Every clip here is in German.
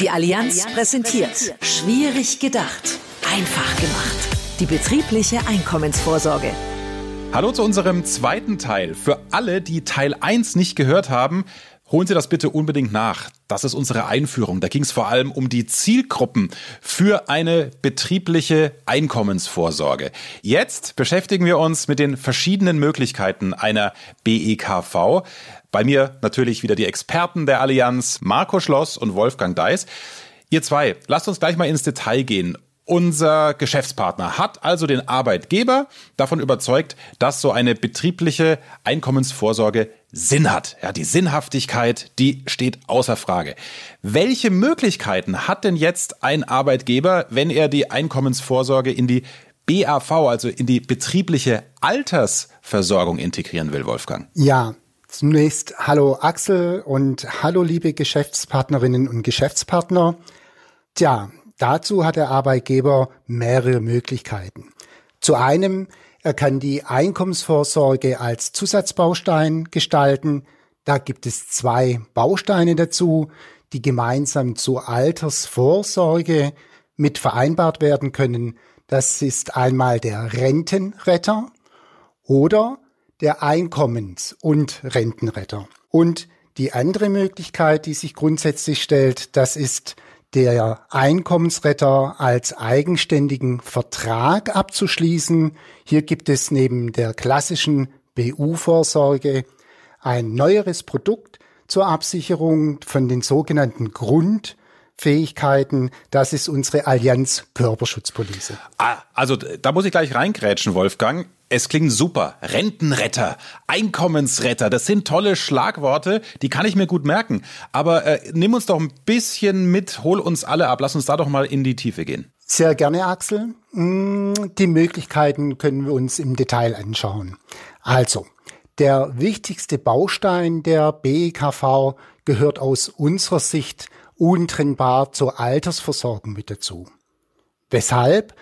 Die Allianz präsentiert Schwierig gedacht, einfach gemacht. Die betriebliche Einkommensvorsorge. Hallo zu unserem zweiten Teil. Für alle, die Teil 1 nicht gehört haben, Holen Sie das bitte unbedingt nach. Das ist unsere Einführung. Da ging es vor allem um die Zielgruppen für eine betriebliche Einkommensvorsorge. Jetzt beschäftigen wir uns mit den verschiedenen Möglichkeiten einer BEKV. Bei mir natürlich wieder die Experten der Allianz, Marco Schloss und Wolfgang Deis. Ihr zwei, lasst uns gleich mal ins Detail gehen unser Geschäftspartner hat also den Arbeitgeber davon überzeugt, dass so eine betriebliche Einkommensvorsorge Sinn hat. Ja, die Sinnhaftigkeit, die steht außer Frage. Welche Möglichkeiten hat denn jetzt ein Arbeitgeber, wenn er die Einkommensvorsorge in die BAV, also in die betriebliche Altersversorgung integrieren will, Wolfgang? Ja, zunächst hallo Axel und hallo liebe Geschäftspartnerinnen und Geschäftspartner. Tja, Dazu hat der Arbeitgeber mehrere Möglichkeiten. Zu einem, er kann die Einkommensvorsorge als Zusatzbaustein gestalten. Da gibt es zwei Bausteine dazu, die gemeinsam zur Altersvorsorge mit vereinbart werden können. Das ist einmal der Rentenretter oder der Einkommens- und Rentenretter. Und die andere Möglichkeit, die sich grundsätzlich stellt, das ist der Einkommensretter als eigenständigen Vertrag abzuschließen. Hier gibt es neben der klassischen BU-Vorsorge ein neueres Produkt zur Absicherung von den sogenannten Grundfähigkeiten. Das ist unsere Allianz Körperschutzpolice. Ah, also da muss ich gleich reingrätschen, Wolfgang. Es klingt super. Rentenretter, Einkommensretter, das sind tolle Schlagworte, die kann ich mir gut merken. Aber äh, nimm uns doch ein bisschen mit, hol uns alle ab, lass uns da doch mal in die Tiefe gehen. Sehr gerne, Axel. Mm, die Möglichkeiten können wir uns im Detail anschauen. Also, der wichtigste Baustein der BEKV gehört aus unserer Sicht untrennbar zur Altersversorgung mit dazu. Weshalb?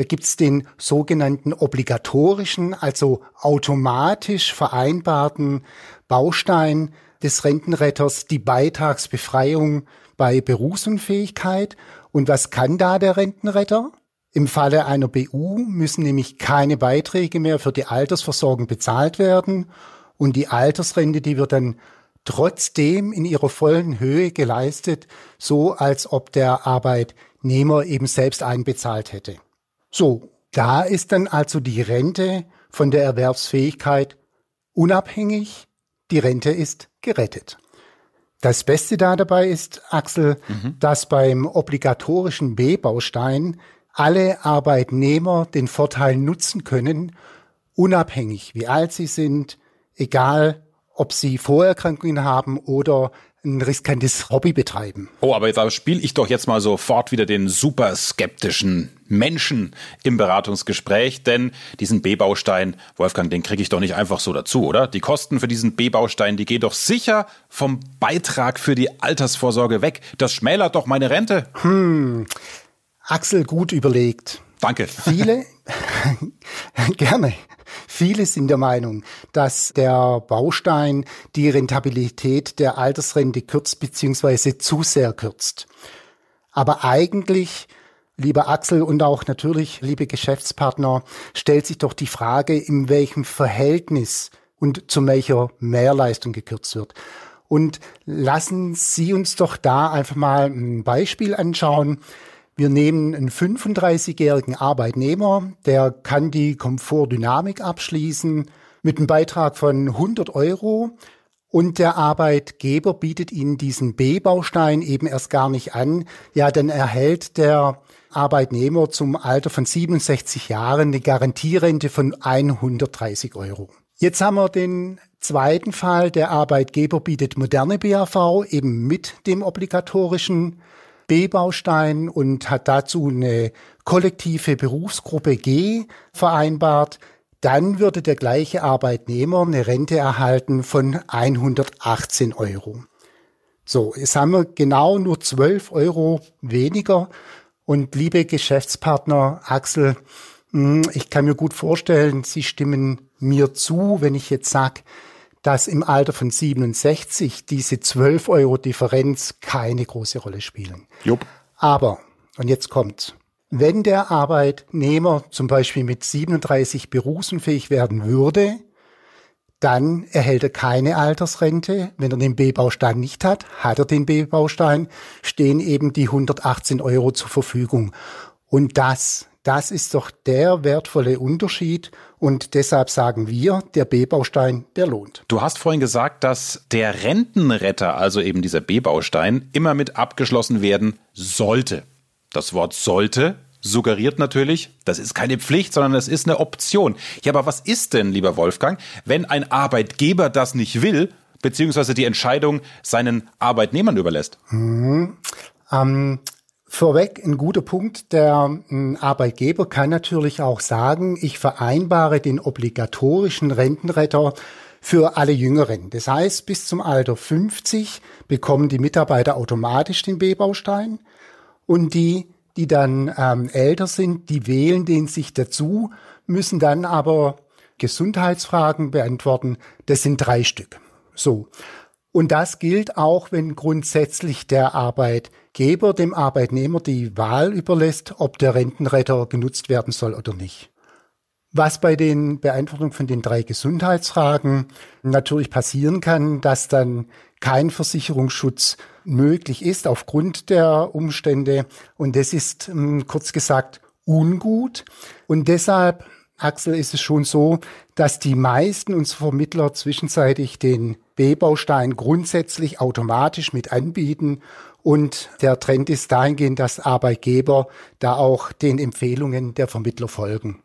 Da gibt's den sogenannten obligatorischen, also automatisch vereinbarten Baustein des Rentenretters, die Beitragsbefreiung bei Berufsunfähigkeit. Und was kann da der Rentenretter? Im Falle einer BU müssen nämlich keine Beiträge mehr für die Altersversorgung bezahlt werden und die Altersrente, die wird dann trotzdem in ihrer vollen Höhe geleistet, so als ob der Arbeitnehmer eben selbst einbezahlt hätte. So, da ist dann also die Rente von der Erwerbsfähigkeit unabhängig. Die Rente ist gerettet. Das Beste da dabei ist, Axel, mhm. dass beim obligatorischen B-Baustein alle Arbeitnehmer den Vorteil nutzen können, unabhängig wie alt sie sind, egal ob sie Vorerkrankungen haben oder ein riskantes Hobby betreiben. Oh, aber da spiele ich doch jetzt mal sofort wieder den super skeptischen Menschen im Beratungsgespräch, denn diesen B-Baustein, Wolfgang, den kriege ich doch nicht einfach so dazu, oder? Die Kosten für diesen B-Baustein, die gehen doch sicher vom Beitrag für die Altersvorsorge weg. Das schmälert doch meine Rente. Hm, Axel, gut überlegt. Danke. Viele, gerne. Viele sind der Meinung, dass der Baustein die Rentabilität der Altersrente kürzt bzw. zu sehr kürzt. Aber eigentlich, lieber Axel und auch natürlich, liebe Geschäftspartner, stellt sich doch die Frage, in welchem Verhältnis und zu welcher Mehrleistung gekürzt wird. Und lassen Sie uns doch da einfach mal ein Beispiel anschauen. Wir nehmen einen 35-jährigen Arbeitnehmer, der kann die Komfortdynamik abschließen mit einem Beitrag von 100 Euro und der Arbeitgeber bietet Ihnen diesen B-Baustein eben erst gar nicht an. Ja, dann erhält der Arbeitnehmer zum Alter von 67 Jahren eine Garantierente von 130 Euro. Jetzt haben wir den zweiten Fall. Der Arbeitgeber bietet moderne BAV eben mit dem obligatorischen B-Baustein und hat dazu eine kollektive Berufsgruppe G vereinbart. Dann würde der gleiche Arbeitnehmer eine Rente erhalten von 118 Euro. So, jetzt haben wir genau nur 12 Euro weniger. Und liebe Geschäftspartner Axel, hm, ich kann mir gut vorstellen, Sie stimmen mir zu, wenn ich jetzt sage, dass im Alter von 67 diese 12 Euro Differenz keine große Rolle spielen. Jupp. Aber, und jetzt kommt's, wenn der Arbeitnehmer zum Beispiel mit 37 berufsunfähig werden würde, dann erhält er keine Altersrente. Wenn er den B-Baustein nicht hat, hat er den B-Baustein, stehen eben die 118 Euro zur Verfügung. Und das, das ist doch der wertvolle Unterschied. Und deshalb sagen wir, der B-Baustein, der lohnt. Du hast vorhin gesagt, dass der Rentenretter, also eben dieser B-Baustein, immer mit abgeschlossen werden sollte. Das Wort sollte suggeriert natürlich, das ist keine Pflicht, sondern das ist eine Option. Ja, aber was ist denn, lieber Wolfgang, wenn ein Arbeitgeber das nicht will, beziehungsweise die Entscheidung seinen Arbeitnehmern überlässt? Mhm. Ähm, vorweg ein guter Punkt. Der äh, Arbeitgeber kann natürlich auch sagen, ich vereinbare den obligatorischen Rentenretter für alle Jüngeren. Das heißt, bis zum Alter 50 bekommen die Mitarbeiter automatisch den B-Baustein und die die dann ähm, älter sind, die wählen den sich dazu, müssen dann aber Gesundheitsfragen beantworten. Das sind drei Stück. So. Und das gilt auch, wenn grundsätzlich der Arbeitgeber dem Arbeitnehmer die Wahl überlässt, ob der Rentenretter genutzt werden soll oder nicht. Was bei den Beantwortungen von den drei Gesundheitsfragen natürlich passieren kann, dass dann kein Versicherungsschutz möglich ist aufgrund der Umstände. Und das ist hm, kurz gesagt ungut. Und deshalb, Axel, ist es schon so, dass die meisten unserer Vermittler zwischenzeitlich den B-Baustein grundsätzlich automatisch mit anbieten. Und der Trend ist dahingehend, dass Arbeitgeber da auch den Empfehlungen der Vermittler folgen.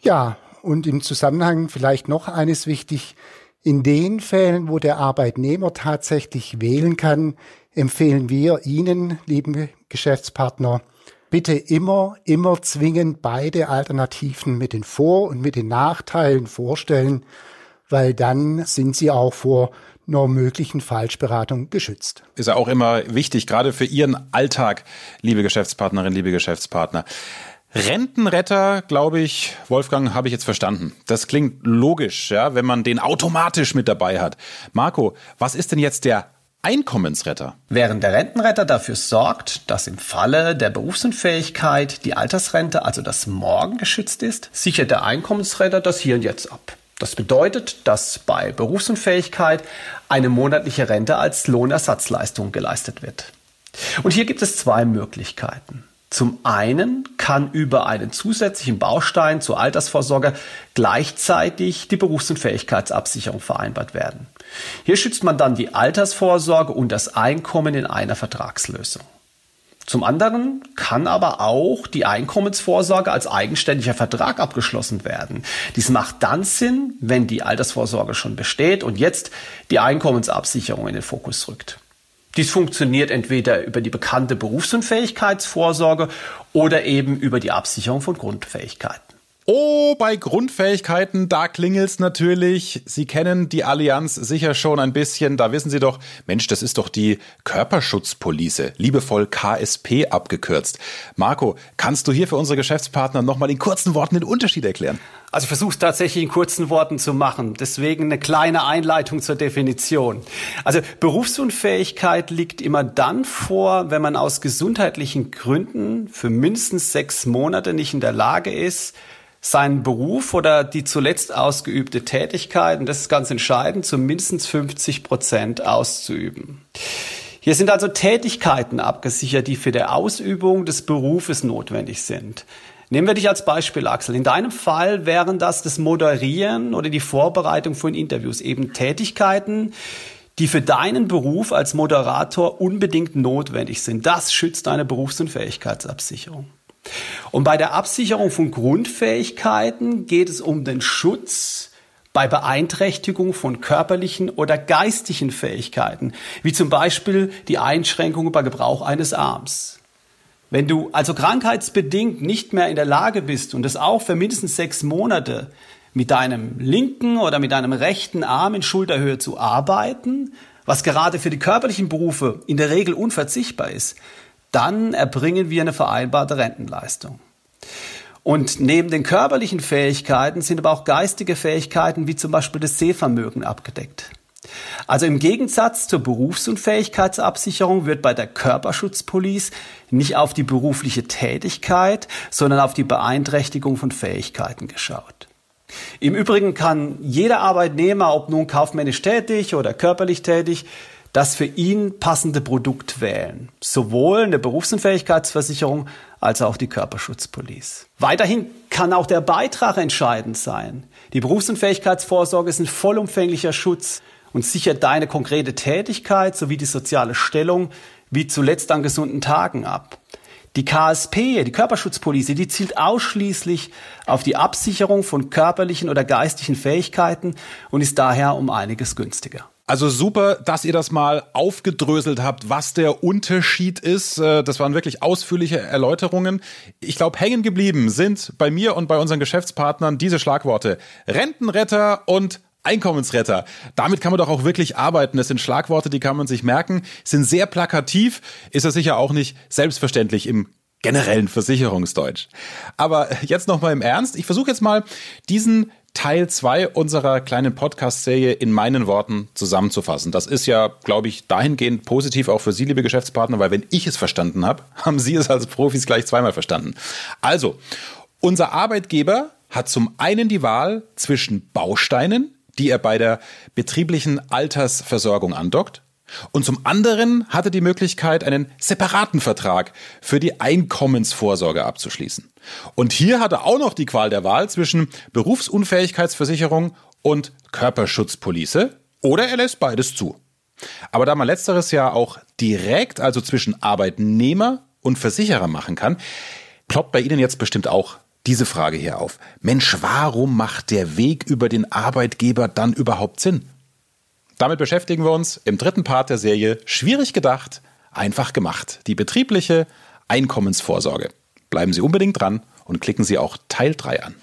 Ja, und im Zusammenhang vielleicht noch eines wichtig. In den Fällen, wo der Arbeitnehmer tatsächlich wählen kann, empfehlen wir Ihnen, lieben Geschäftspartner, bitte immer, immer zwingend beide Alternativen mit den Vor- und mit den Nachteilen vorstellen, weil dann sind Sie auch vor einer möglichen Falschberatung geschützt. Ist ja auch immer wichtig, gerade für Ihren Alltag, liebe Geschäftspartnerin, liebe Geschäftspartner. Rentenretter, glaube ich, Wolfgang, habe ich jetzt verstanden. Das klingt logisch, ja, wenn man den automatisch mit dabei hat. Marco, was ist denn jetzt der Einkommensretter? Während der Rentenretter dafür sorgt, dass im Falle der Berufsunfähigkeit die Altersrente, also das Morgen geschützt ist, sichert der Einkommensretter das Hier und Jetzt ab. Das bedeutet, dass bei Berufsunfähigkeit eine monatliche Rente als Lohnersatzleistung geleistet wird. Und hier gibt es zwei Möglichkeiten. Zum einen kann über einen zusätzlichen Baustein zur Altersvorsorge gleichzeitig die Berufsunfähigkeitsabsicherung vereinbart werden. Hier schützt man dann die Altersvorsorge und das Einkommen in einer Vertragslösung. Zum anderen kann aber auch die Einkommensvorsorge als eigenständiger Vertrag abgeschlossen werden. Dies macht dann Sinn, wenn die Altersvorsorge schon besteht und jetzt die Einkommensabsicherung in den Fokus rückt. Dies funktioniert entweder über die bekannte Berufsunfähigkeitsvorsorge oder eben über die Absicherung von Grundfähigkeiten. Oh, bei Grundfähigkeiten, da klingelt's natürlich. Sie kennen die Allianz sicher schon ein bisschen. Da wissen Sie doch, Mensch, das ist doch die Körperschutzpolice, liebevoll KSP abgekürzt. Marco, kannst du hier für unsere Geschäftspartner nochmal in kurzen Worten den Unterschied erklären? Also ich versuche tatsächlich in kurzen Worten zu machen. Deswegen eine kleine Einleitung zur Definition. Also Berufsunfähigkeit liegt immer dann vor, wenn man aus gesundheitlichen Gründen für mindestens sechs Monate nicht in der Lage ist, seinen Beruf oder die zuletzt ausgeübte Tätigkeit, und das ist ganz entscheidend, zu mindestens 50 Prozent auszuüben. Hier sind also Tätigkeiten abgesichert, die für die Ausübung des Berufes notwendig sind. Nehmen wir dich als Beispiel, Axel. In deinem Fall wären das das Moderieren oder die Vorbereitung von Interviews, eben Tätigkeiten, die für deinen Beruf als Moderator unbedingt notwendig sind. Das schützt deine Berufs- und bei der Absicherung von Grundfähigkeiten geht es um den Schutz bei Beeinträchtigung von körperlichen oder geistigen Fähigkeiten, wie zum Beispiel die Einschränkung bei Gebrauch eines Arms. Wenn du also krankheitsbedingt nicht mehr in der Lage bist und das auch für mindestens sechs Monate mit deinem linken oder mit deinem rechten Arm in Schulterhöhe zu arbeiten, was gerade für die körperlichen Berufe in der Regel unverzichtbar ist, dann erbringen wir eine vereinbarte Rentenleistung. Und neben den körperlichen Fähigkeiten sind aber auch geistige Fähigkeiten wie zum Beispiel das Sehvermögen abgedeckt. Also im Gegensatz zur Berufsunfähigkeitsabsicherung wird bei der Körperschutzpolice nicht auf die berufliche Tätigkeit, sondern auf die Beeinträchtigung von Fähigkeiten geschaut. Im Übrigen kann jeder Arbeitnehmer, ob nun kaufmännisch tätig oder körperlich tätig, das für ihn passende Produkt wählen. Sowohl eine Berufsunfähigkeitsversicherung als auch die Körperschutzpolice. Weiterhin kann auch der Beitrag entscheidend sein. Die Berufsunfähigkeitsvorsorge ist ein vollumfänglicher Schutz und sichert deine konkrete Tätigkeit sowie die soziale Stellung wie zuletzt an gesunden Tagen ab. Die KSP, die Körperschutzpolice, die zielt ausschließlich auf die Absicherung von körperlichen oder geistigen Fähigkeiten und ist daher um einiges günstiger. Also super, dass ihr das mal aufgedröselt habt, was der Unterschied ist. Äh, das waren wirklich ausführliche Erläuterungen. Ich glaube, hängen geblieben sind bei mir und bei unseren Geschäftspartnern diese Schlagworte Rentenretter und Einkommensretter. Damit kann man doch auch wirklich arbeiten. Das sind Schlagworte, die kann man sich merken, sind sehr plakativ, ist das sicher auch nicht selbstverständlich im generellen Versicherungsdeutsch. Aber jetzt noch mal im Ernst. Ich versuche jetzt mal diesen Teil 2 unserer kleinen Podcast-Serie in meinen Worten zusammenzufassen. Das ist ja, glaube ich, dahingehend positiv auch für Sie, liebe Geschäftspartner, weil wenn ich es verstanden habe, haben Sie es als Profis gleich zweimal verstanden. Also, unser Arbeitgeber hat zum einen die Wahl zwischen Bausteinen, die er bei der betrieblichen Altersversorgung andockt, und zum anderen hat er die Möglichkeit, einen separaten Vertrag für die Einkommensvorsorge abzuschließen. Und hier hat er auch noch die Qual der Wahl zwischen Berufsunfähigkeitsversicherung und Körperschutzpolice oder er lässt beides zu. Aber da man letzteres ja auch direkt, also zwischen Arbeitnehmer und Versicherer machen kann, ploppt bei Ihnen jetzt bestimmt auch diese Frage hier auf. Mensch, warum macht der Weg über den Arbeitgeber dann überhaupt Sinn? Damit beschäftigen wir uns im dritten Part der Serie Schwierig gedacht, einfach gemacht. Die betriebliche Einkommensvorsorge. Bleiben Sie unbedingt dran und klicken Sie auch Teil 3 an.